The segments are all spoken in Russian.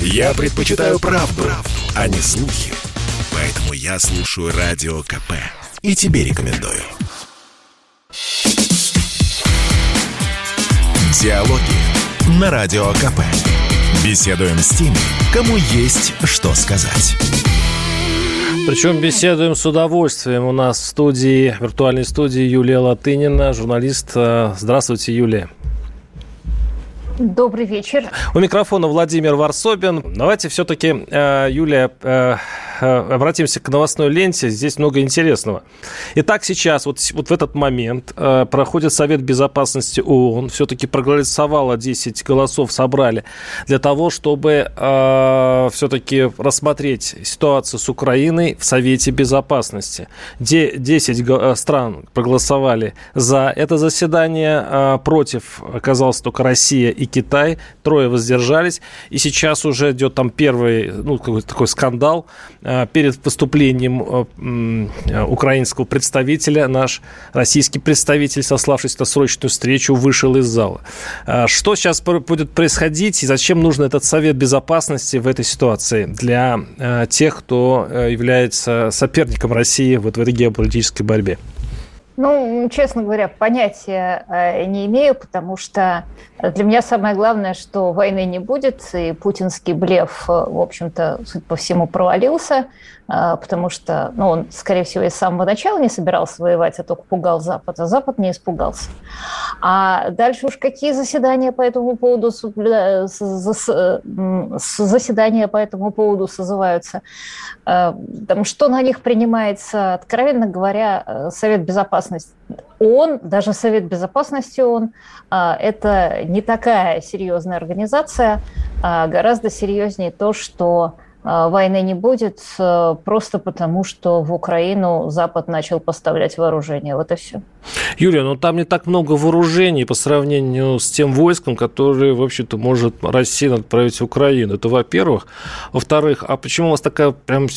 Я предпочитаю правду, правду, а не слухи. Поэтому я слушаю Радио КП. И тебе рекомендую. Диалоги на Радио КП. Беседуем с теми, кому есть что сказать. Причем беседуем с удовольствием. У нас в студии, в виртуальной студии Юлия Латынина, журналист. Здравствуйте, Юлия. Добрый вечер. У микрофона Владимир Варсобин. Давайте все-таки, э, Юлия, э, Э, обратимся к новостной ленте. Здесь много интересного. Итак, сейчас, вот, вот в этот момент проходит Совет Безопасности ООН. Все-таки проголосовало 10 голосов, собрали для того, чтобы все-таки рассмотреть ситуацию с Украиной в Совете Безопасности. 10 э, стран проголосовали за это заседание. Против оказалось только Россия и Китай. Трое воздержались. И сейчас уже идет там первый, ну, какой-то такой скандал Э, перед выступлением э, украинского представителя наш российский представитель, сославшись на срочную встречу, вышел из зала. Э, что сейчас будет происходить и зачем нужен этот Совет Безопасности в этой ситуации для тех, кто является соперником России вот в этой геополитической борьбе? Ну, честно говоря, понятия э, не имею, потому что для меня самое главное, что войны не будет, и путинский блеф, э, в общем-то, судя по всему, провалился. А, потому что ну, он, скорее всего, и с самого начала не собирался воевать, а только пугал Запад, а Запад не испугался. А дальше уж какие заседания по этому поводу, заседания по этому поводу созываются, а, там, что на них принимается, откровенно говоря, Совет Безопасности ООН, даже Совет Безопасности ООН, а, это не такая серьезная организация, гораздо серьезнее то, что войны не будет э, просто потому, что в Украину Запад начал поставлять вооружение. Вот и все. Юлия, ну там не так много вооружений по сравнению с тем войском, которое, в общем-то, может Россия отправить в Украину. Это во-первых. Во-вторых, а почему у вас такая прям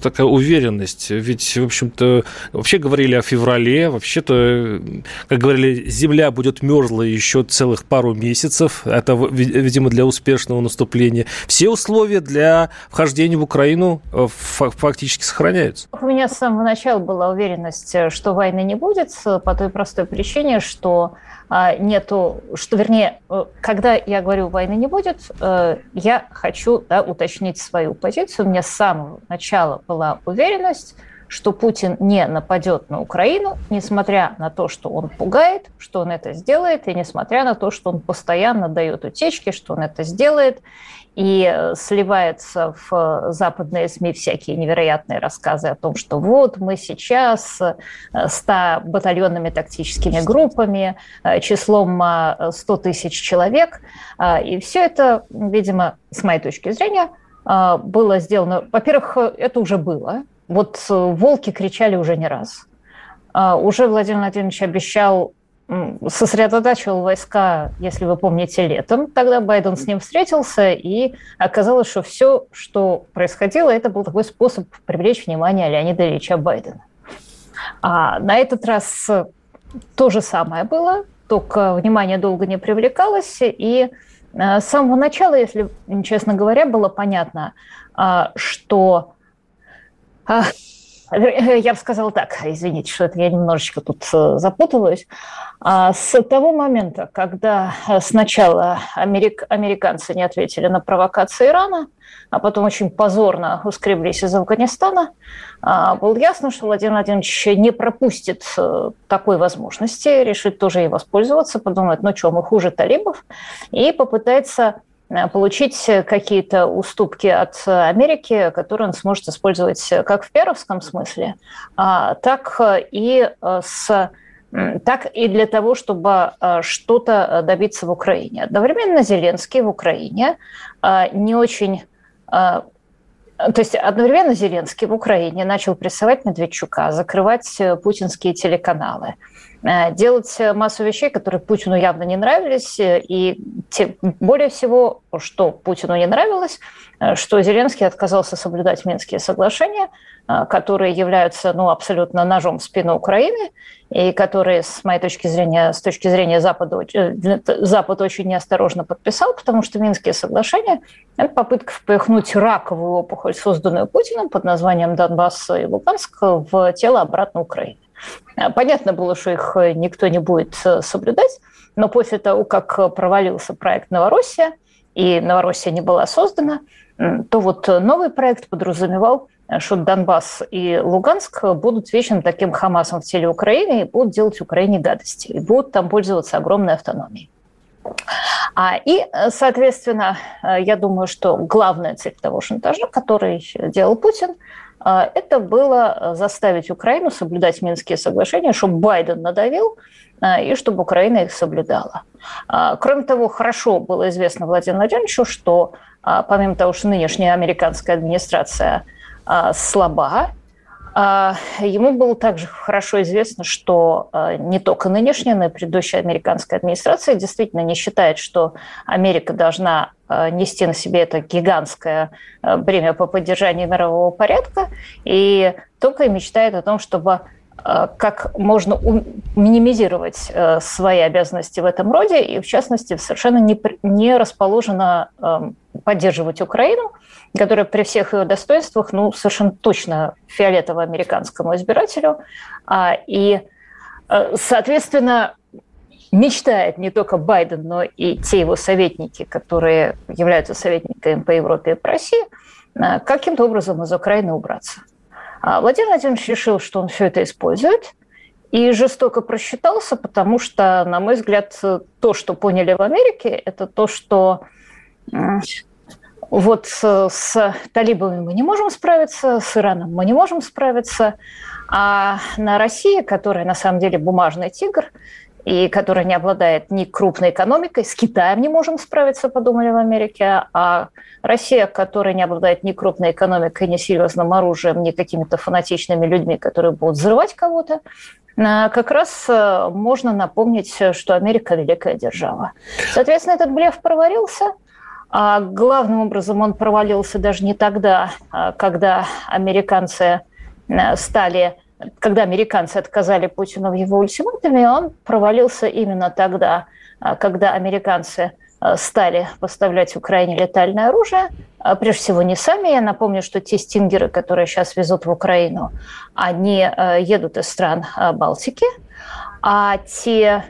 такая уверенность? Ведь, в общем-то, вообще говорили о феврале, вообще-то, как говорили, земля будет мерзлой еще целых пару месяцев. Это, видимо, для успешного наступления. Все условия для вхождения в Украину э, фактически сохраняются. У меня с самого начала была уверенность, э, что войны не будет, по той простой причине, что а, нету, что, вернее, э, когда я говорю войны не будет, я хочу да, уточнить свою позицию. У меня с самого начала была уверенность, что Путин не нападет на Украину, несмотря на то, что он пугает, что он это сделает, и несмотря на то, что он постоянно дает утечки, что он это сделает и э, сливается в э, западные СМИ всякие невероятные рассказы о том, что вот мы сейчас 100 э, батальонными тактическими группами, числом 100 тысяч человек. И все это, видимо, с моей точки зрения, было сделано... Во-первых, это уже было. Вот волки кричали уже не раз. Уже Владимир Владимирович обещал сосредотачивал войска, если вы помните, летом. Тогда Байден с ним встретился, и оказалось, что все, что происходило, это был такой способ привлечь внимание Леонида Ильича Байдена. А на этот раз то же самое было, только внимание долго не привлекалось, и э, с самого начала, если честно говоря, было понятно, а, что а, я бы сказала так, извините, что это я немножечко тут э, запутываюсь. А с того момента, когда э, сначала америк... американцы не ответили на провокации Ирана, а потом очень позорно ускреблись из Афганистана, а, было ясно, что Владимир Владимирович не пропустит э, такой возможности, решит тоже ей воспользоваться, подумает, ну что, мы хуже талибов, и попытается Э, получить какие-то уступки от Америки, которые он сможет использовать как в первом смысле, а, так и э, с так и для того, чтобы э, что-то добиться в Украине. Одновременно Зеленский в Украине не очень то есть одновременно Зеленский в Украине начал прессовать Медведчука, закрывать путинские телеканалы. Э, делать массу вещей, которые Путину явно не нравились. И те, более всего, что Путину не нравилось, что Зеленский отказался соблюдать Минские соглашения, которые являются ну, абсолютно ножом в спину Украины, и которые, с моей точки зрения, с точки зрения Запада, Запад очень неосторожно подписал, потому что Минские соглашения – это попытка впихнуть раковую опухоль, созданную Путиным под названием Донбасс и Луганск, в тело обратно Украины. Понятно было, что их никто не будет соблюдать, но после того, как провалился проект «Новороссия», и «Новороссия» не была создана, то вот новый проект подразумевал что Донбасс и Луганск будут вечным таким Хамасом в теле Украины и будут делать Украине гадости, и будут там пользоваться огромной автономией. А, и, соответственно, я думаю, что главная цель того шантажа, который делал Путин, это было заставить Украину соблюдать Минские соглашения, чтобы Байден надавил, и чтобы Украина их соблюдала. Кроме того, хорошо было известно Владимиру Владимировичу, что помимо того, что нынешняя американская администрация – а, слаба. А, ему было также хорошо известно, что а, не только нынешняя, но и предыдущая американская администрация действительно не считает, что Америка должна нести на себе это гигантское бремя по поддержанию мирового порядка, и только мечтает о том, чтобы как можно минимизировать свои обязанности в этом роде, и в частности совершенно не, не расположена поддерживать Украину, которая при всех ее достоинствах, ну, совершенно точно фиолетово американскому избирателю. А, и, э, соответственно, мечтает не только Байден, но и те его советники, которые являются советниками по Европе и по России, э, каким-то образом из Украины убраться. А Владимир Владимирович решил, что он все это использует, и жестоко просчитался, потому что, на мой взгляд, то, что поняли в Америке, это то, что вот с талибами мы не можем справиться, с Ираном мы не можем справиться, а на России, которая на самом деле бумажный тигр, и которая не обладает ни крупной экономикой, с Китаем не можем справиться, подумали в Америке, а Россия, которая не обладает ни крупной экономикой, ни серьезным оружием, ни какими-то фанатичными людьми, которые будут взрывать кого-то, а, как раз э, можно напомнить, что Америка – великая держава. Соответственно, этот блеф проварился – а главным образом он провалился даже не тогда, а когда американцы э, стали когда американцы отказали Путину в его ультиматуме, он провалился именно тогда, а, когда американцы э, стали поставлять Украине летальное оружие, прежде всего не сами. Я напомню, что те стингеры, которые сейчас везут в Украину, они едут из стран Балтики, а те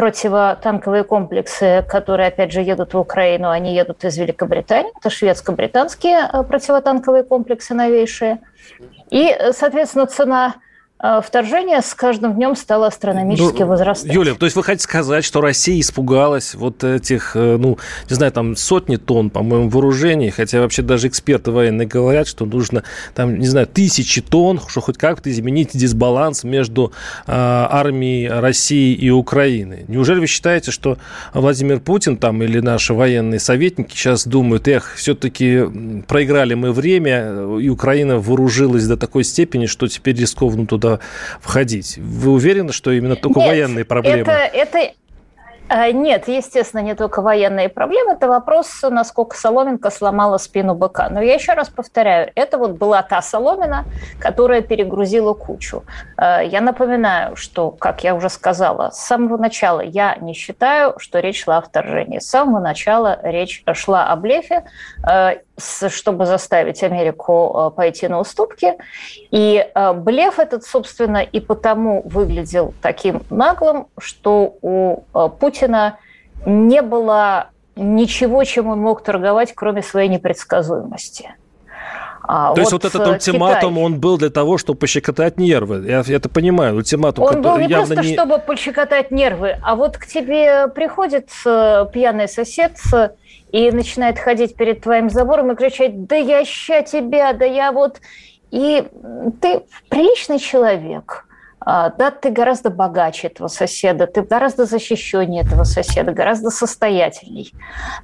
противотанковые комплексы, которые, опять же, едут в Украину, они едут из Великобритании. Это шведско-британские противотанковые комплексы новейшие. И, соответственно, цена вторжение с каждым днем стало астрономически ну, возрастать. Юля, то есть вы хотите сказать, что Россия испугалась вот этих, э, ну, не знаю, там сотни тонн, по-моему, вооружений, хотя вообще даже эксперты военные говорят, что нужно, там, не знаю, тысячи тонн, что хоть как-то изменить дисбаланс между э, армией России и Украины. Неужели вы считаете, что Владимир Путин там или наши военные советники сейчас думают, эх, все-таки проиграли мы время, и Украина вооружилась до такой степени, что теперь рискованно туда входить. Вы уверены, что именно только Нет, военные проблемы? Это, это, а, нет, естественно, не только военные проблемы. Это вопрос, насколько Соломенко сломала спину быка. Но я еще раз повторяю, это вот была та соломина, которая перегрузила кучу. А, я напоминаю, что, как я уже сказала, с самого начала я не считаю, что речь шла о вторжении. С самого начала речь шла о блефе, а, чтобы заставить Америку пойти на уступки. И блеф этот, собственно, и потому выглядел таким наглым, что у Путина Путина не было ничего, чем он мог торговать, кроме своей непредсказуемости. А, То вот есть вот этот ультиматум, Китай. он был для того, чтобы пощекотать нервы. Я, это понимаю. Ультиматум, он был не просто, не... чтобы пощекотать нервы, а вот к тебе приходит э, пьяный сосед э, и начинает ходить перед твоим забором и кричать, да я ща тебя, да я вот... И ты приличный человек – да, ты гораздо богаче этого соседа, ты гораздо защищеннее этого соседа, гораздо состоятельней.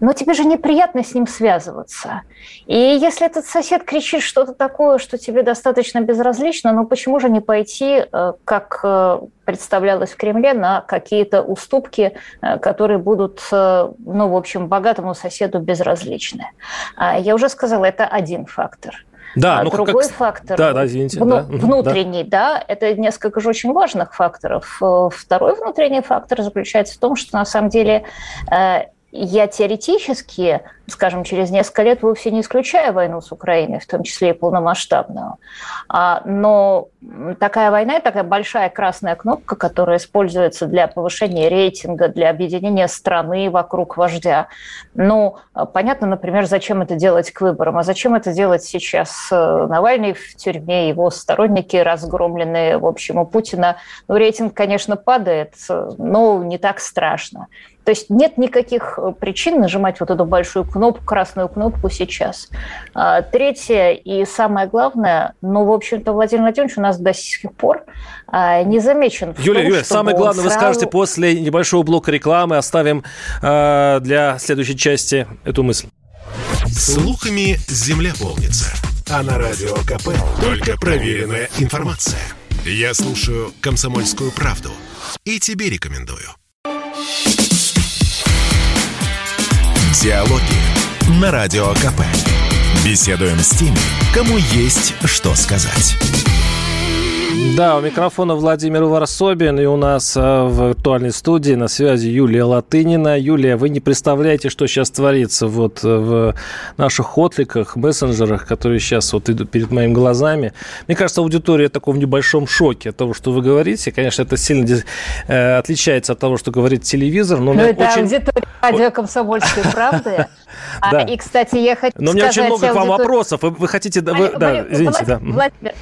Но тебе же неприятно с ним связываться. И если этот сосед кричит что-то такое, что тебе достаточно безразлично, ну почему же не пойти, э, как э, представлялось в Кремле, на какие-то уступки, э, которые будут, ну, в общем, богатому соседу безразличны. А я уже сказала, это один фактор – да, а ну, другой как... фактор, да, да, извините, вну... да. внутренний, да. да, это несколько же очень важных факторов. Э, второй внутренний фактор заключается в том, что на самом деле э, я теоретически скажем, через несколько лет вовсе не исключая войну с Украиной, в том числе и полномасштабную. А, но такая война – такая большая красная кнопка, которая используется для повышения рейтинга, для объединения страны вокруг вождя. Ну, понятно, например, зачем это делать к выборам, а зачем это делать сейчас? Навальный в тюрьме, его сторонники разгромленные, в общем, у Путина. Ну, рейтинг, конечно, падает, но не так страшно. То есть нет никаких причин нажимать вот эту большую кнопку, красную кнопку сейчас. А, третье и самое главное, ну, в общем-то, Владимир Владимирович у нас до сих пор а, не замечен. Юлия, том, Юлия, самое главное сразу... вы скажете после небольшого блока рекламы, оставим э, для следующей части эту мысль. Слухами земля полнится, а на радио КП только проверенная информация. Я слушаю «Комсомольскую правду» и тебе рекомендую. Диалоги на Радио КП. Беседуем с теми, кому есть что сказать. Да, у микрофона Владимир Варсобин, и у нас а, в виртуальной студии на связи Юлия Латынина. Юлия, вы не представляете, что сейчас творится вот э, в наших откликах, мессенджерах, которые сейчас вот идут перед моими глазами. Мне кажется, аудитория такого в небольшом шоке от того, что вы говорите. Конечно, это сильно э, отличается от того, что говорит телевизор. Но, но это очень... аудитория радио «Комсомольской правды». А, и, кстати, я хочу Но у меня очень много к вам вопросов. Вы, хотите... да, извините, да. Владимир,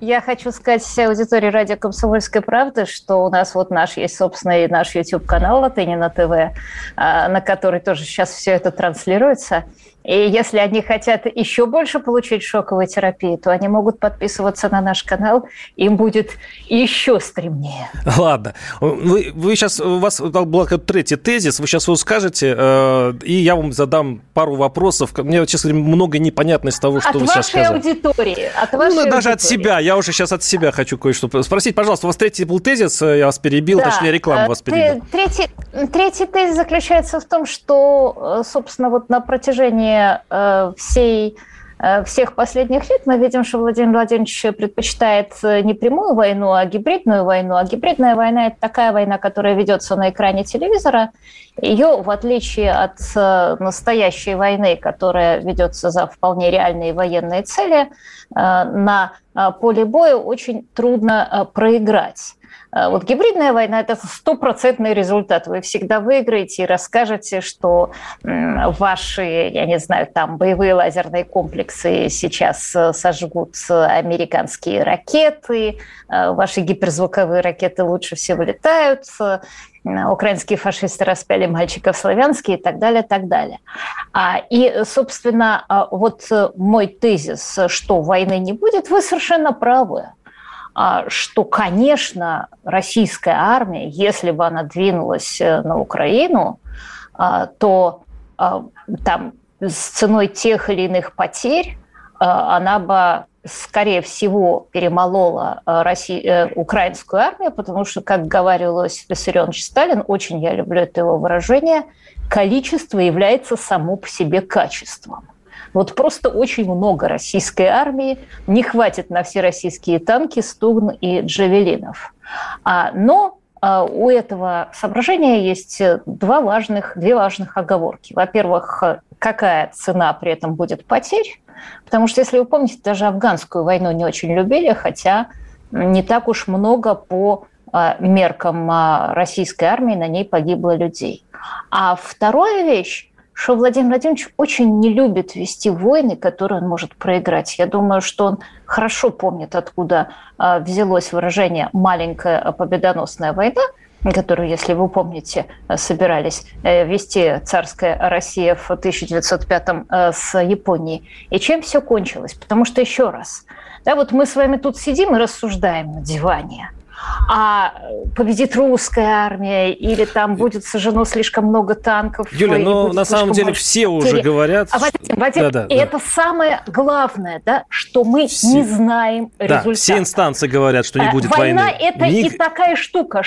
я, хочу сказать аудитории радио «Комсомольская правда», что у нас вот наш есть собственный наш YouTube-канал «Латынина ТВ», а, на который тоже сейчас все это транслируется. И если они хотят еще больше получить шоковой терапии, то они могут подписываться на наш канал, им будет еще стремнее. Ладно. Вы, вы сейчас, у вас был третий тезис, вы сейчас его скажете, э, и я вам задам пару вопросов. Мне, честно говоря, много непонятности того, что от вы сейчас сказали. Аудитории, от вашей ну, даже от себя. Я уже сейчас от себя хочу кое-что спросить. Пожалуйста, у вас третий был тезис, э, я вас перебил, да. точнее, рекламу вас перебил. Третий, третий тезис заключается в том, что, э, собственно, вот на протяжении э, всей э, всех последних лет мы видим, что Владимир Владимирович предпочитает э, не прямую войну, а гибридную войну. А гибридная война – это такая война, которая ведется на экране телевизора. Ее, в отличие от настоящей войны, которая ведется за вполне реальные военные цели, на поле боя очень трудно проиграть. Э, вот гибридная война – это стопроцентный результат. Вы всегда выиграете и расскажете, что ваши, я не знаю, там боевые лазерные комплексы сейчас э, сожгут американские ракеты, э, ваши гиперзвуковые ракеты лучше всего летают, украинские фашисты распяли мальчиков славянские и так далее, так далее. А, и, собственно, вот мой тезис, что войны не будет, вы совершенно правы. А, что, конечно, российская армия, если бы она двинулась э, на Украину, а, то а, там с ценой тех или иных потерь она бы скорее всего, перемолола Россия, э, украинскую армию, потому что, как говорил Иосиф Виссарионович Сталин, очень я люблю это его выражение, количество является само по себе качеством. Вот просто очень много российской армии, не хватит на все российские танки, стугн и джавелинов. А, но а, у этого соображения есть два важных, две важных оговорки. Во-первых, какая цена при этом будет потерь? Потому что, если вы помните, даже афганскую войну не очень любили, хотя не так уж много по а, меркам а, российской армии на ней погибло людей. А вторая вещь, что Владимир Владимирович очень не любит вести войны, которые он может проиграть. Я думаю, что он хорошо помнит, откуда а, взялось выражение «маленькая победоносная война», которую, если вы помните, собирались э, вести царская Россия в 1905 э, с Японией. И чем все кончилось? Потому что, еще раз, да, вот мы с вами тут сидим и рассуждаем на диване – а победит русская армия, или там будет сожжено слишком много танков. Юля, но ну, на самом деле все уже говорят. А, Вадим, Вадим, да, да, это да. самое главное, да, что мы все. не знаем результата. Да, все инстанции говорят, что не а, будет Война войны. Война – это Ник... и такая штука.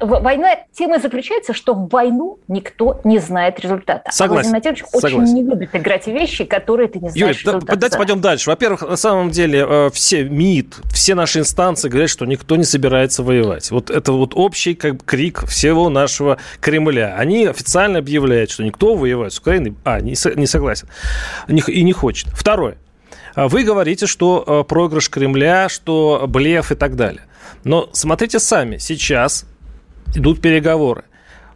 Война, тема заключается, что в войну никто не знает результата. Согласен. А Владимир очень не любит играть в вещи, которые ты не знаешь Юля, да, давайте пойдем дальше. Во-первых, на самом деле, э, все МИД, все наши инстанции говорят, что никто не собирается воевать. Вот это вот общий как, крик всего нашего Кремля. Они официально объявляют, что никто воевать с Украиной, а, не, не согласен, и не хочет. Второе. Вы говорите, что э, проигрыш Кремля, что блеф и так далее. Но смотрите сами, сейчас идут переговоры.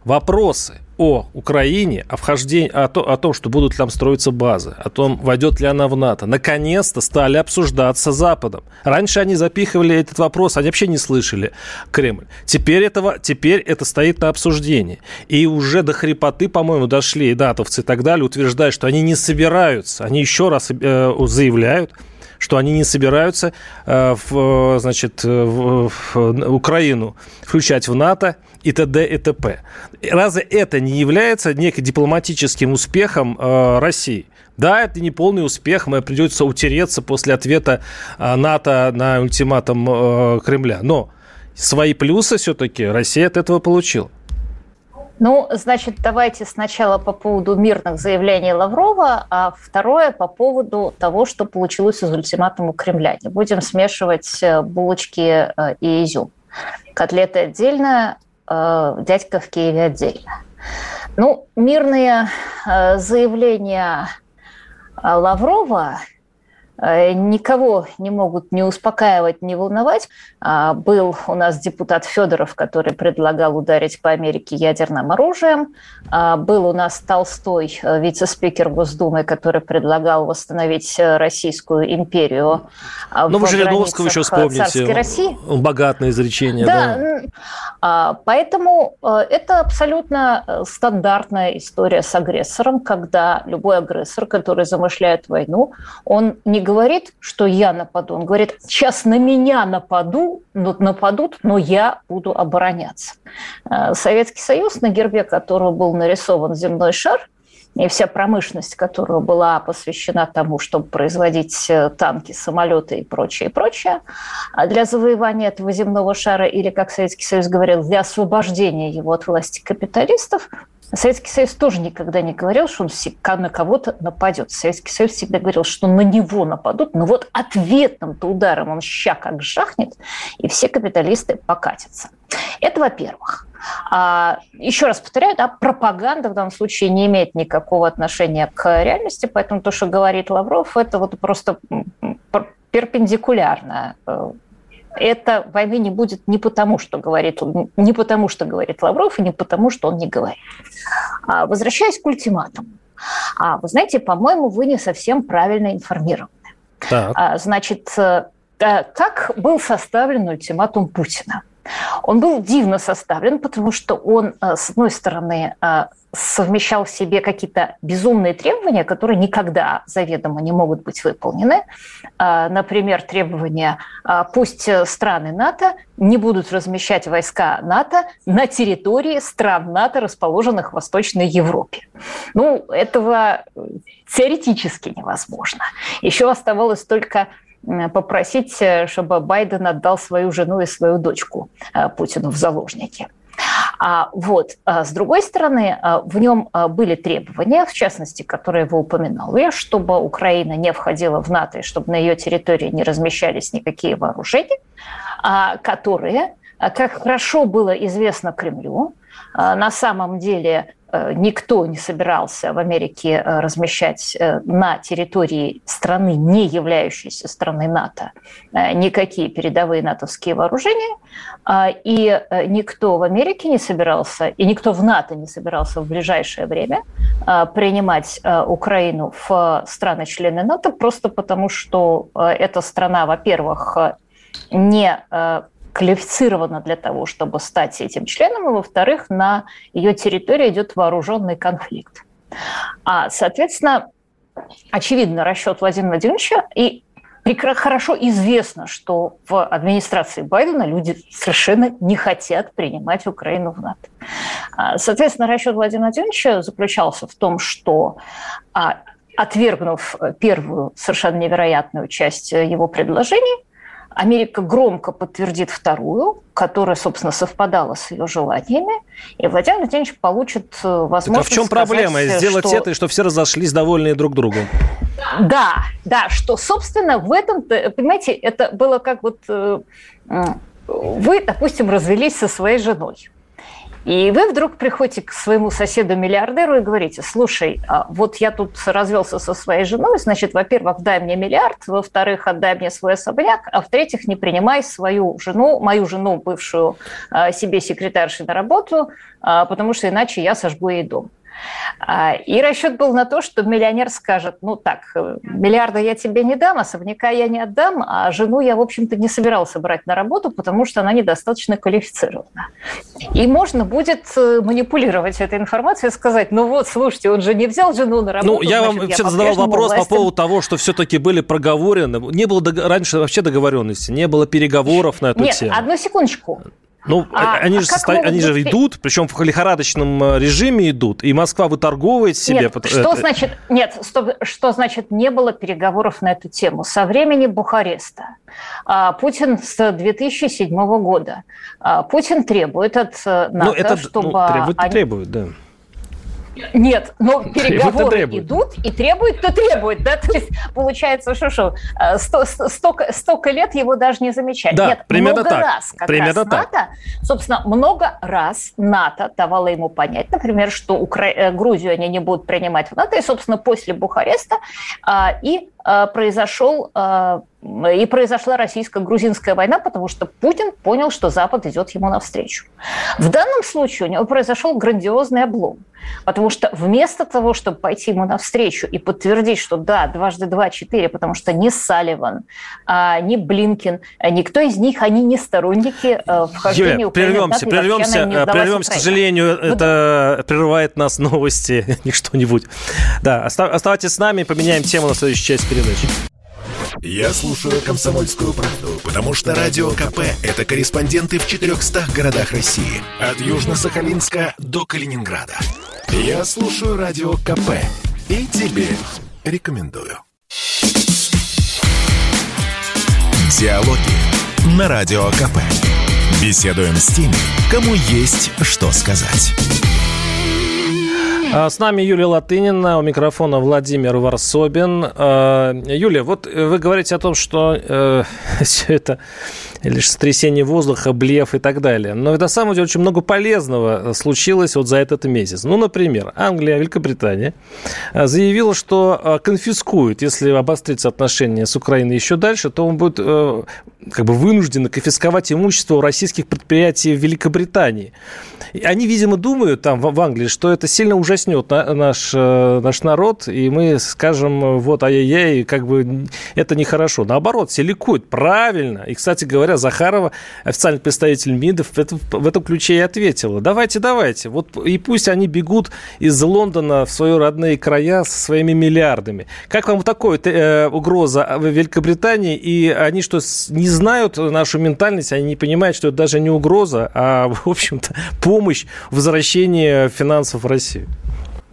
Вопросы о Украине, о вхождении, о, то, о том, что будут там строиться базы, о том, войдет ли она в НАТО, наконец-то стали обсуждаться Западом. Раньше они запихивали этот вопрос, они вообще не слышали Кремль. Теперь, этого, теперь это стоит на обсуждении. И уже до хрипоты, по-моему, дошли и датовцы и так далее, утверждают, что они не собираются, они еще раз э, заявляют, что они не собираются э, в, значит, в, в Украину включать в НАТО и т.д. и т.п. Разве это не является неким дипломатическим успехом э, России? Да, это не полный успех, мы придется утереться после ответа э, НАТО на ультиматум э, Кремля. Но свои плюсы все-таки Россия от этого получила. Ну, значит, давайте сначала по поводу мирных заявлений Лаврова, а второе по поводу того, что получилось из ультиматума Кремля. Не будем смешивать э, булочки э, и изюм. Котлеты отдельно, э, дядька в Киеве отдельно. Ну, мирные заявления Лаврова никого не могут не успокаивать, не волновать. А, был у нас депутат Федоров, который предлагал ударить по Америке ядерным оружием. А, был у нас Толстой, э, вице-спикер Госдумы, который предлагал восстановить э, Российскую империю. Ну, вы Жириновского еще вспомните. России. Богатное изречение. Да, да. А, поэтому это абсолютно стандартная история с агрессором, когда любой агрессор, который замышляет войну, он не говорит, что я нападу, он говорит, сейчас на меня нападу, нападут, но я буду обороняться. Э, Советский Союз, на гербе которого был нарисован земной шар, и вся промышленность, которая была посвящена тому, чтобы производить э, танки, самолеты и прочее, и прочее, а для завоевания этого земного шара, или, как Советский Союз говорил, для освобождения его от власти капиталистов, Советский Союз тоже никогда не говорил, что он на кого-то нападет. Советский Союз всегда говорил, что на него нападут, но вот ответным-то ударом он ща как жахнет, и все капиталисты покатятся. Это во-первых. А, еще раз повторяю, да, пропаганда в данном случае не имеет никакого отношения к реальности, поэтому то, что говорит Лавров, это вот просто перпендикулярно э, это войны не будет не потому, что говорит, не потому, что говорит Лавров, и не потому, что он не говорит. А, возвращаясь к ультиматуму. А, вы знаете, по-моему, вы не совсем правильно информированы. Так. А, значит, э, как был составлен ультиматум Путина? Он был дивно составлен, потому что он, э, с одной стороны, э, совмещал в себе какие-то безумные требования, которые никогда заведомо не могут быть выполнены. А, например, требования, а, пусть страны НАТО не будут размещать войска НАТО на территории стран НАТО, расположенных в Восточной Европе. Ну, этого теоретически невозможно. Еще оставалось только попросить, чтобы Байден отдал свою жену и свою дочку э, Путину в заложники. А вот а с другой стороны, а, в нем а, были требования, в частности, которые вы упомянули, чтобы Украина не входила в НАТО и чтобы на ее территории не размещались никакие вооружения, которые, как хорошо было известно Кремлю, на самом деле Э, никто не собирался в Америке э, размещать э, на территории страны, не являющейся страной НАТО, никакие передовые натовские вооружения, и никто в Америке не собирался, и никто в НАТО не собирался в ближайшее время принимать Украину в страны-члены НАТО, просто потому что эта страна, во-первых, не квалифицирована для того, чтобы стать этим членом, и, во-вторых, на ее территории идет вооруженный конфликт. А, соответственно, очевидно, расчет Владимира Владимировича и хорошо известно, что в администрации Байдена люди совершенно не хотят принимать Украину в НАТО. А, соответственно, расчет Владимира Владимировича заключался в том, что а, отвергнув первую совершенно невероятную часть его предложений, Америка громко подтвердит вторую, которая, собственно, совпадала с ее желаниями, и Владимир Владимирович получит возможность... Так а в чем сказать, проблема? Сделать что... это, и что все разошлись довольные друг другом. Да, да, что, собственно, в этом, понимаете, это было как вот э, вы, допустим, развелись со своей женой. И вы вдруг приходите к своему соседу-миллиардеру и говорите, слушай, а вот я тут развелся со своей женой, значит, во-первых, дай мне миллиард, во-вторых, отдай мне свой особняк, а в-третьих, не принимай свою жену, мою жену, бывшую а, себе секретаршей на работу, а, потому что иначе я сожгу ей дом. А, и расчет был на то, что миллионер скажет, ну так, миллиарда я тебе не дам, особняка я не отдам, а жену я, в общем-то, не собирался брать на работу, потому что она недостаточно квалифицирована. И можно будет э, манипулировать этой информацией и сказать, ну вот, слушайте, он же не взял жену на работу. Ну, я значит, вам вообще задавал вопрос властен... по поводу того, что все-таки были проговорены. Не было раньше вообще договоренности, не было переговоров на эту Нет, тему. Нет, одну секундочку. Ну, а, они, же, а состо... они же идут, причем в лихорадочном э, режиме идут, и Москва выторговывает себе. Нет, что это... значит, нет, что, что значит не было переговоров на эту тему? Со времени Бухареста. А, Путин с 2007 года. А, Путин требует от э, НАТО, ну, это, чтобы... Ну, требует, они... требует, да. Нет, но переговоры идут и требуют, то требует. Да? То есть получается, что, что э, сто, столько, столько лет его даже не замечали. Да, Нет, примерно много так. раз как примерно раз так. НАТО, собственно, много раз НАТО давало ему понять, например, что Укра... Э, Грузию они не будут принимать в НАТО, и, собственно, после Бухареста а, и произошел а, и произошла российско-грузинская война, потому что Путин понял, что Запад идет ему навстречу. В данном случае у него произошел грандиозный облом, потому что вместо того, чтобы пойти ему навстречу и подтвердить, что да, дважды два – четыре, потому что ни Салливан, а, ни Блинкин, никто из них, они не сторонники а, вхождения Юля, Украины прервемся, прервемся, прервемся, к сожалению, ну, это прерывает нас новости, не что-нибудь. Да, оставайтесь с нами, поменяем тему на следующей части передачи. Я слушаю «Комсомольскую правду», потому что «Радио КП» — это корреспонденты в 400 городах России. От Южно-Сахалинска до Калининграда. Я слушаю «Радио КП» и тебе рекомендую. Диалоги на Радио КП. Беседуем с теми, кому есть что сказать. А, с нами Юлия Латынина, у микрофона Владимир Варсобин. А, Юлия, вот вы говорите о том, что э, все это лишь сотрясение воздуха, блеф и так далее. Но на самом деле очень много полезного случилось вот за этот месяц. Ну, например, Англия, Великобритания а, заявила, что конфискует, если обострится отношения с Украиной еще дальше, то он будет э, как бы вынужден конфисковать имущество у российских предприятий в Великобритании. Они, видимо, думают там в Англии, что это сильно ужаснет наш, э, наш народ, и мы скажем, вот, ай-яй-яй, как бы это нехорошо. Наоборот, все ликуют, правильно. И, кстати говоря, Захарова, официальный представитель МИДов, в этом, в этом ключе и ответила. Давайте, давайте. Вот и пусть они бегут из Лондона в свои родные края со своими миллиардами. Как вам такое э, угроза в Великобритании? И они что, не знают нашу ментальность, они не понимают, что это даже не угроза, а, в общем-то, помощь в возвращении финансов в Россию?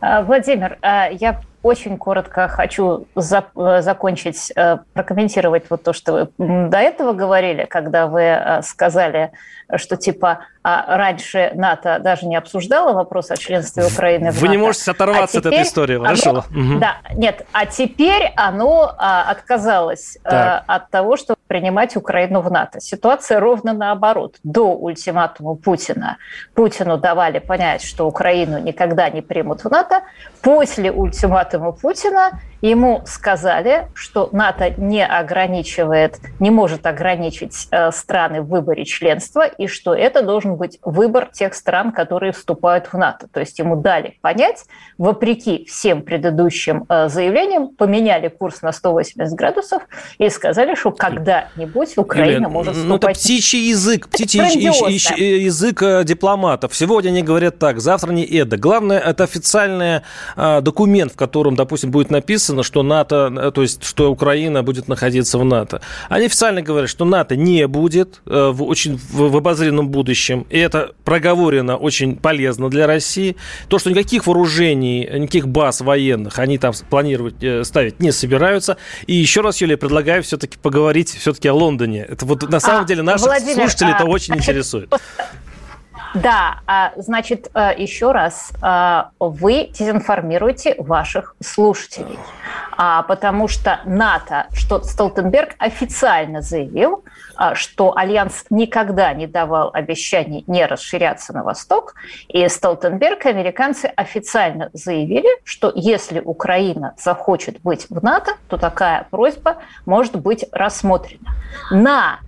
А, Владимир, а, я очень коротко хочу за, э, закончить, э, прокомментировать вот то, что вы до этого говорили, когда вы э, сказали, что типа а раньше НАТО даже не обсуждало вопрос о членстве Украины в Вы НАТО. не можете оторваться а от этой истории, хорошо? Оно, угу. Да, нет, а теперь оно а, отказалось а, от того, чтобы принимать Украину в НАТО. Ситуация ровно наоборот. До ультиматума Путина Путину давали понять, что Украину никогда не примут в НАТО. После ультиматума Путина Ему сказали, что НАТО не ограничивает, не может ограничить э, страны в выборе членства, и что это должен быть выбор тех стран, которые вступают в НАТО. То есть ему дали понять, вопреки всем предыдущим э, заявлениям, поменяли курс на 180 градусов и сказали, что когда-нибудь Украина Юлия, может вступать. Ну, это птичий язык, птичий язык э, дипломатов. Сегодня они говорят так, завтра не это. Главное, это официальный документ, в котором, допустим, будет написано, написано, что НАТО, то есть, что Украина будет находиться в НАТО. Они официально говорят, что НАТО не будет э, в очень в обозримом будущем. И это проговорено очень полезно для России. То, что никаких вооружений, никаких баз военных они там планировать э, ставить не собираются. И еще раз, Юлия, предлагаю все-таки поговорить все-таки о Лондоне. Это вот на самом а, деле наших Владимир, слушателей а, это очень значит, интересует. Да, а, значит, э, еще раз, э, вы дезинформируете ваших слушателей, а, потому что НАТО, что Столтенберг официально заявил, а, что Альянс никогда не давал обещаний не расширяться на восток, и Столтенберг, американцы официально заявили, что если Украина захочет быть в НАТО, то такая просьба может быть рассмотрена. На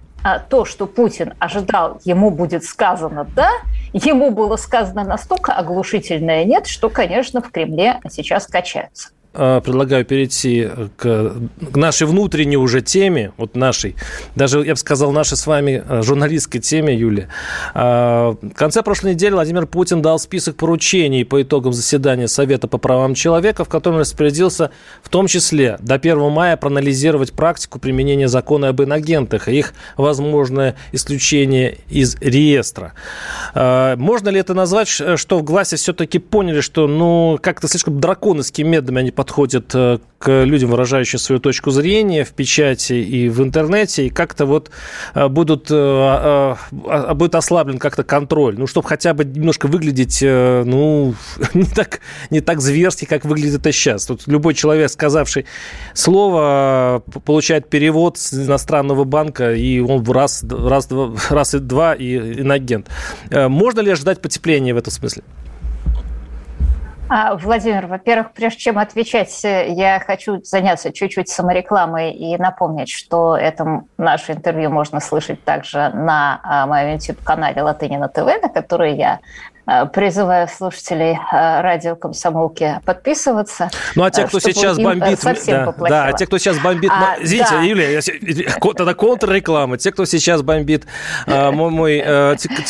то, что Путин ожидал, ему будет сказано «да», ему было сказано настолько оглушительное «нет», что, конечно, в Кремле сейчас качаются. А, предлагаю перейти к, нашей внутренней уже теме, вот нашей, даже, я бы сказал, нашей с вами а, журналистской теме, Юлия. В конце прошлой недели Владимир Путин дал список поручений по итогам заседания Совета по правам человека, в котором распорядился в том числе до 1 мая проанализировать практику применения закона об инагентах и их возможное исключение из реестра. Можно ли это назвать, что в гласе все-таки поняли, что ну как-то слишком драконовскими методами они подходит э, к людям, выражающим свою точку зрения в печати и в интернете, и как-то вот э, будут, э, а, будет ослаблен как-то контроль, ну, чтобы хотя бы немножко выглядеть, ну, не так, не так зверски, как выглядит это сейчас. Тут любой человек, сказавший слово, получает перевод с иностранного банка, и он раз, раз, раз и два, и инагент. Можно ли ожидать потепления в этом смысле? А, Владимир, во-первых, прежде чем отвечать, э, я хочу заняться чуть-чуть саморекламой и напомнить, что это наше интервью можно слышать также на а, моем YouTube-канале «Латынина ТВ», на который я призываю слушателей э, радио «Комсомолки» подписываться. Ну, а те, кто сейчас бомбит... Да, да, а те, кто сейчас бомбит... А, Извините, да. Юлия, тогда контрреклама. Те, кто сейчас бомбит мой, мой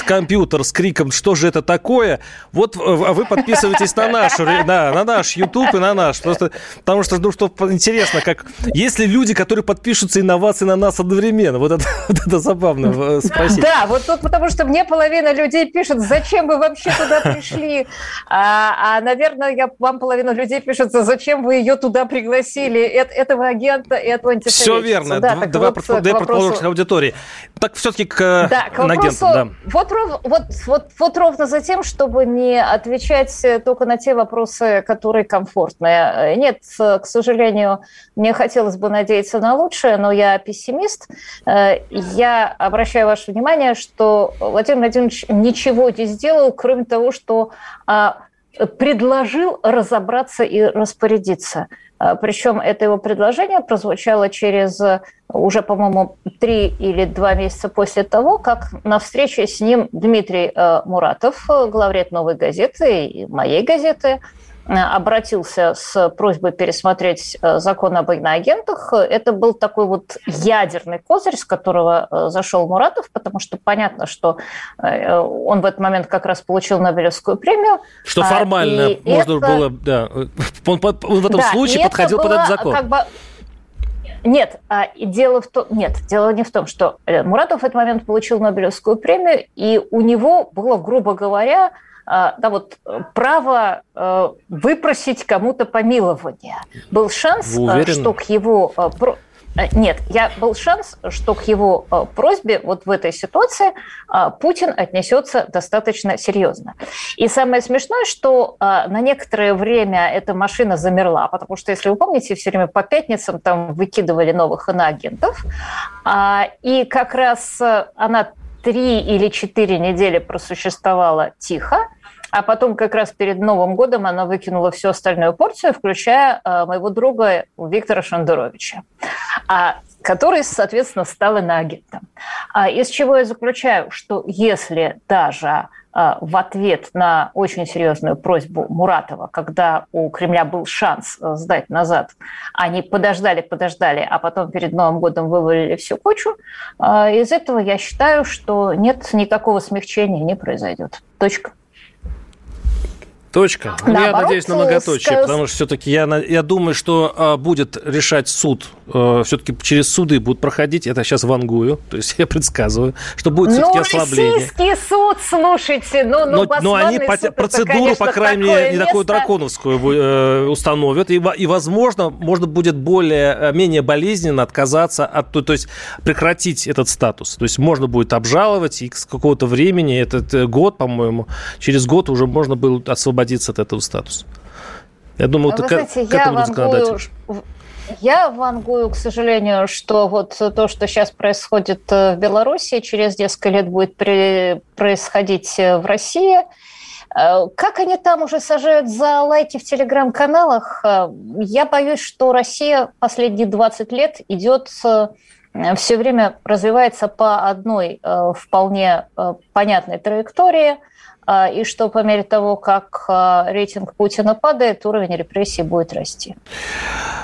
компьютер с криком «Что же это такое?», вот а вы подписывайтесь на наш, да, на наш YouTube и на наш. Просто, потому что, ну, что интересно, как... Есть ли люди, которые подпишутся инновации на нас одновременно? Вот это, вот это забавно спросить. Да, вот тут потому что мне половина людей пишет, зачем вы вообще вообще туда пришли? А, а наверное, я, вам половина людей пишется, зачем вы ее туда пригласили, этого агента и этого антисоветчицу. Все верно, да, два, два, вот, аудитории. Так все-таки к, да, к вопросу, да. вот, вот, вот, вот ровно за тем, чтобы не отвечать только на те вопросы, которые комфортные. Нет, к сожалению, мне хотелось бы надеяться на лучшее, но я пессимист. Я обращаю ваше внимание, что Владимир Владимирович ничего не сделал, кроме кроме того, что а, предложил разобраться и распорядиться. А, Причем это его предложение прозвучало через уже, по-моему, три или два месяца после того, как на встрече с ним Дмитрий а, Муратов, главред «Новой газеты» и моей газеты, Э, обратился с просьбой пересмотреть э, закон об иноагентах. Это был такой вот ядерный козырь, с которого э, зашел Муратов, потому что понятно, что он в этот момент как раз получил Нобелевскую премию. Что а, формально и можно это... было, да, он, он в этом да, случае подходил под этот закон. Как бы нет, а, дело в том, нет, дело не в том, что Муратов в этот момент получил Нобелевскую премию, и у него было, грубо говоря, да, вот, э, право э, выпросить кому-то помилование. Был шанс, э, что к его... Нет, я был шанс, что к его просьбе вот в этой ситуации Путин отнесется достаточно серьезно. И самое смешное, что на некоторое время эта машина замерла, потому что, если вы помните, все время по пятницам там выкидывали новых иноагентов, а, и как раз она три или четыре недели просуществовала тихо, а потом как раз перед Новым годом она выкинула всю остальную порцию, включая э, моего друга Виктора Шандеровича, а, который, соответственно, стал иноагентом. А, из чего я заключаю, что если даже в ответ на очень серьезную просьбу Муратова, когда у Кремля был шанс э, сдать назад, они подождали, подождали, а потом перед Новым годом вывалили всю кучу, из этого я считаю, что нет никакого смягчения не произойдет. Точка. Точка. Ну, Наоборот, я надеюсь на многоточие, сказ... потому что все-таки я, я думаю, что а, будет решать суд. А, все-таки через суды будут проходить. Это сейчас вангую, то есть я предсказываю, что будет ну, все-таки ослабление. российский суд, слушайте, ну, ну, но, но они суд, процедуру, это, конечно, по крайней мере, не такую драконовскую э, установят. И, и, возможно, можно будет более, э, менее болезненно отказаться от, то, то есть прекратить этот статус. То есть можно будет обжаловать, и с какого-то времени, этот э, год, по-моему, через год уже можно было освободить освободиться от этого статуса. Я думаю, Вы это знаете, к, к этому вангую, я вангую, к сожалению, что вот то, что сейчас происходит э, в Беларуси, через несколько лет будет при, происходить э, в России. Э, как они там уже сажают за лайки в телеграм-каналах? Я боюсь, что Россия последние 20 лет идет все время развивается по одной вполне понятной траектории – и что по мере того, как а, рейтинг Путина падает, уровень репрессий будет расти.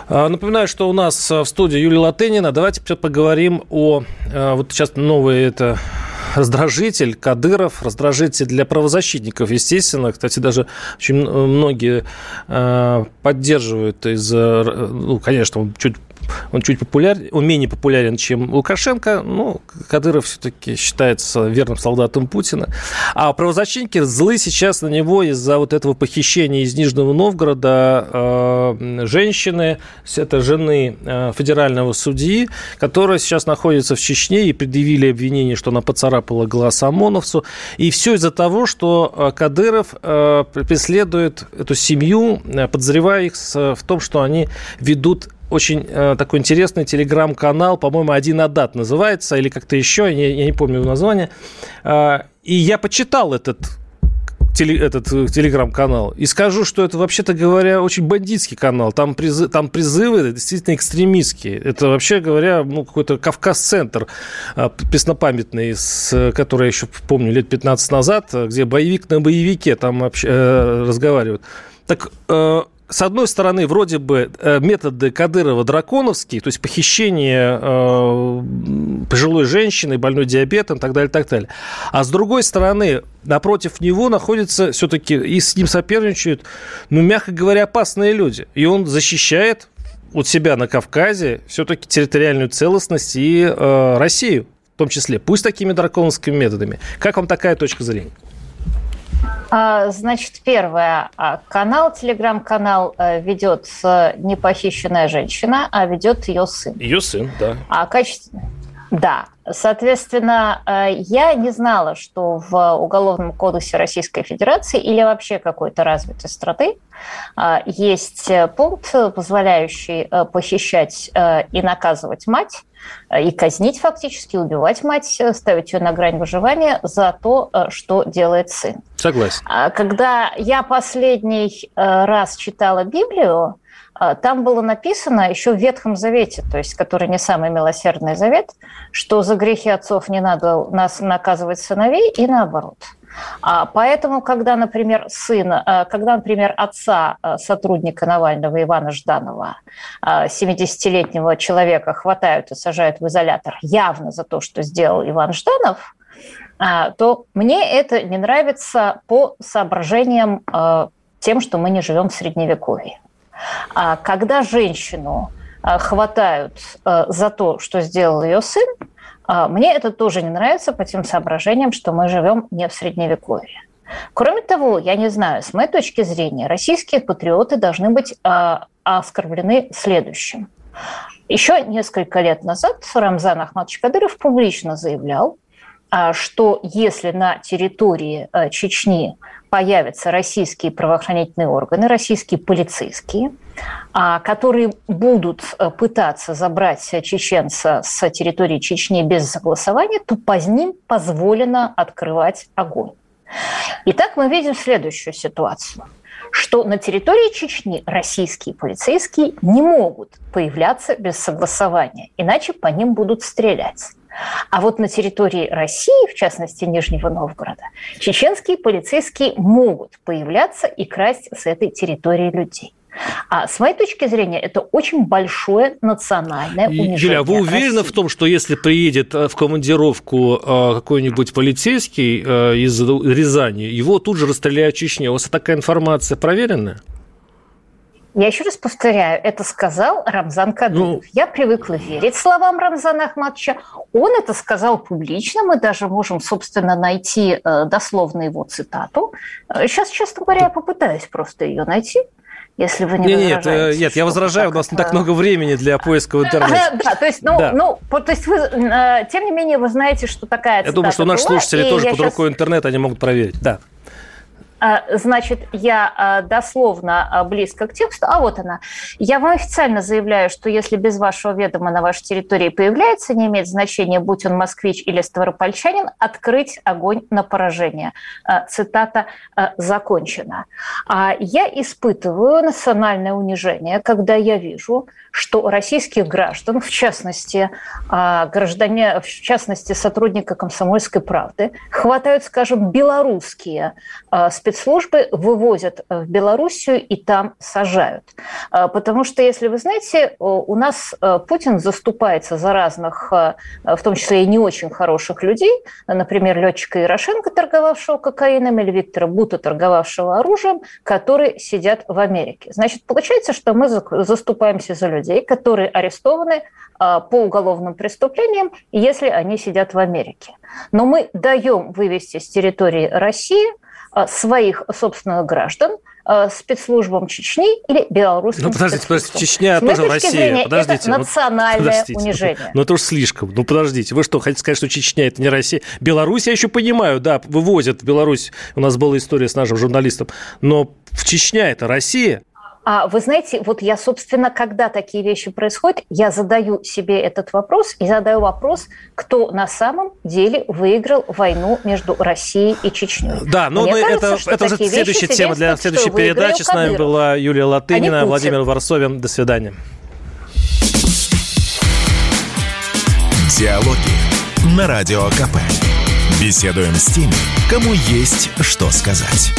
А, напоминаю, что у нас в студии Юлия Латынина. Давайте поговорим о... Вот сейчас новый это раздражитель Кадыров, раздражитель для правозащитников, естественно. Кстати, даже очень многие поддерживают из... Ну, конечно, он чуть он чуть популярен, он менее популярен, чем Лукашенко. Ну, Кадыров все-таки считается верным солдатом Путина. А правозащитники злы сейчас на него из-за вот этого похищения из Нижнего Новгорода э, женщины, это жены э, федерального судьи, которая сейчас находится в Чечне и предъявили обвинение, что она поцарапала глаз ОМОНовцу. И все из-за того, что э, Кадыров э, преследует эту семью, подозревая их в том, что они ведут очень э, такой интересный телеграм-канал, по-моему, «Один Адат» называется, или как-то еще, я, я не помню название. Э, и я почитал этот теле, этот э, телеграм-канал. И скажу, что это, вообще-то говоря, очень бандитский канал. Там, призы, там призывы действительно экстремистские. Это, вообще говоря, ну, какой-то Кавказ-центр э, преснопамятный, с, который я еще помню лет 15 назад, где боевик на боевике там вообще, э, разговаривают. Так э, с одной стороны, вроде бы э, методы Кадырова драконовские, то есть похищение э, пожилой женщины, больной диабетом так далее, так далее. А с другой стороны, напротив него находятся все-таки и с ним соперничают, ну, мягко говоря, опасные люди. И он защищает от себя на Кавказе все-таки территориальную целостность и э, Россию в том числе, пусть такими драконовскими методами. Как вам такая точка зрения? А, значит, первое. А, канал, телеграм-канал э, ведет не похищенная женщина, а ведет ее сын. Ее сын, да. А качество... Да, соответственно, э, я не знала, что в Уголовном кодексе Российской Федерации или вообще какой-то развитой страны э, есть пункт, позволяющий похищать и наказывать мать Э, и казнить фактически, убивать мать, э, ставить ее на грань выживания за то, э, что делает сын. Согласен. А когда я последний раз читала Библию, там было написано еще в Ветхом Завете, то есть который не самый милосердный завет, что за грехи отцов не надо нас наказывать сыновей и наоборот – а, поэтому, когда, например, сын, э, когда, например, отца сотрудника Навального Ивана Жданова, 70-летнего э, человека, хватают и сажают в изолятор явно за то, что сделал Иван Жданов, то мне это не нравится по соображениям тем, что мы не живем в Средневековье. А когда женщину хватают за то, что сделал ее сын, а, мне это тоже не нравится по тем соображениям, что мы живем не в Средневековье. Кроме того, я не знаю, с моей точки зрения, российские патриоты должны быть оскорблены следующим. Еще несколько лет назад Рамзан Ахмадович Кадыров публично заявлял, что если на территории Чечни появятся российские правоохранительные органы, российские полицейские, а, которые будут э, пытаться забрать чеченца с территории Чечни без согласования, то по ним позволено открывать огонь. Итак, мы видим следующую ситуацию что на территории Чечни российские полицейские не могут появляться без согласования, иначе по ним будут стрелять. А вот на территории России, в частности Нижнего Новгорода, чеченские полицейские могут появляться и красть с этой территории людей. А с моей точки зрения, это очень большое национальное унижение. Юля, а вы уверены России. в том, что если приедет э, в командировку э, какой-нибудь полицейский э, из Рязани, его тут же расстреляют в Чечне? У вас такая информация проверенная? Я еще раз повторяю, это сказал Рамзан Кадыров. Ну, Я привыкла верить словам Рамзана Ахматовича. Он это сказал публично. Мы даже можем, собственно, найти дословно его цитату. Сейчас, честно говоря, я попытаюсь просто ее найти если вы не нет, нет, э, нет, я возражаю, у нас не так много времени для поиска в интернете. Да, то есть, ну, да. ну, то есть вы, э, тем не менее, вы знаете, что такая Я думаю, что наши слушатели тоже под рукой интернет, они могут проверить, да. А, значит, я а, дословно а, близко к тексту, а вот она. Я вам официально заявляю, что если без вашего ведома на вашей территории появляется, не имеет значения, будь он москвич или ставропольчанин, открыть огонь на поражение. Цитата закончена. Я испытываю национальное унижение, когда я вижу, что российских граждан, в частности, граждане, в частности, сотрудника «Комсомольской правды», хватают, скажем, белорусские специалисты, спецслужбы вывозят в Белоруссию и там сажают. А, потому что, если вы знаете, у нас э, Путин заступается за разных, э, в том числе и не очень хороших людей, например, летчика Ярошенко, торговавшего кокаином, или Виктора Бута, торговавшего оружием, которые сидят в Америке. Значит, получается, что мы заступаемся за людей, которые арестованы по уголовным преступлениям, если они сидят в Америке. Но мы даем вывести с территории России Э, своих собственных граждан э, спецслужбам Чечни или белорусским Ну, подождите, подождите, Чечня тоже Россия. Зрения, подождите. Это национальное подождите, унижение. Ну, это уж слишком. Ну, подождите, вы что, хотите сказать, что Чечня – это не Россия? Беларусь я еще понимаю, да, вывозят в Беларусь. У нас была история с нашим журналистом. Но в Чечня – это Россия. А вы знаете, вот я, собственно, когда такие вещи происходят, я задаю себе этот вопрос и задаю вопрос, кто на самом деле выиграл войну между Россией и Чечней. Да, ну Мне это, кажется, это уже следующая тема для следующей передачи. С нами была Юлия Латынина, Владимир Варсовин. До свидания. Диалоги на Радио КП. Беседуем с теми, кому есть что сказать.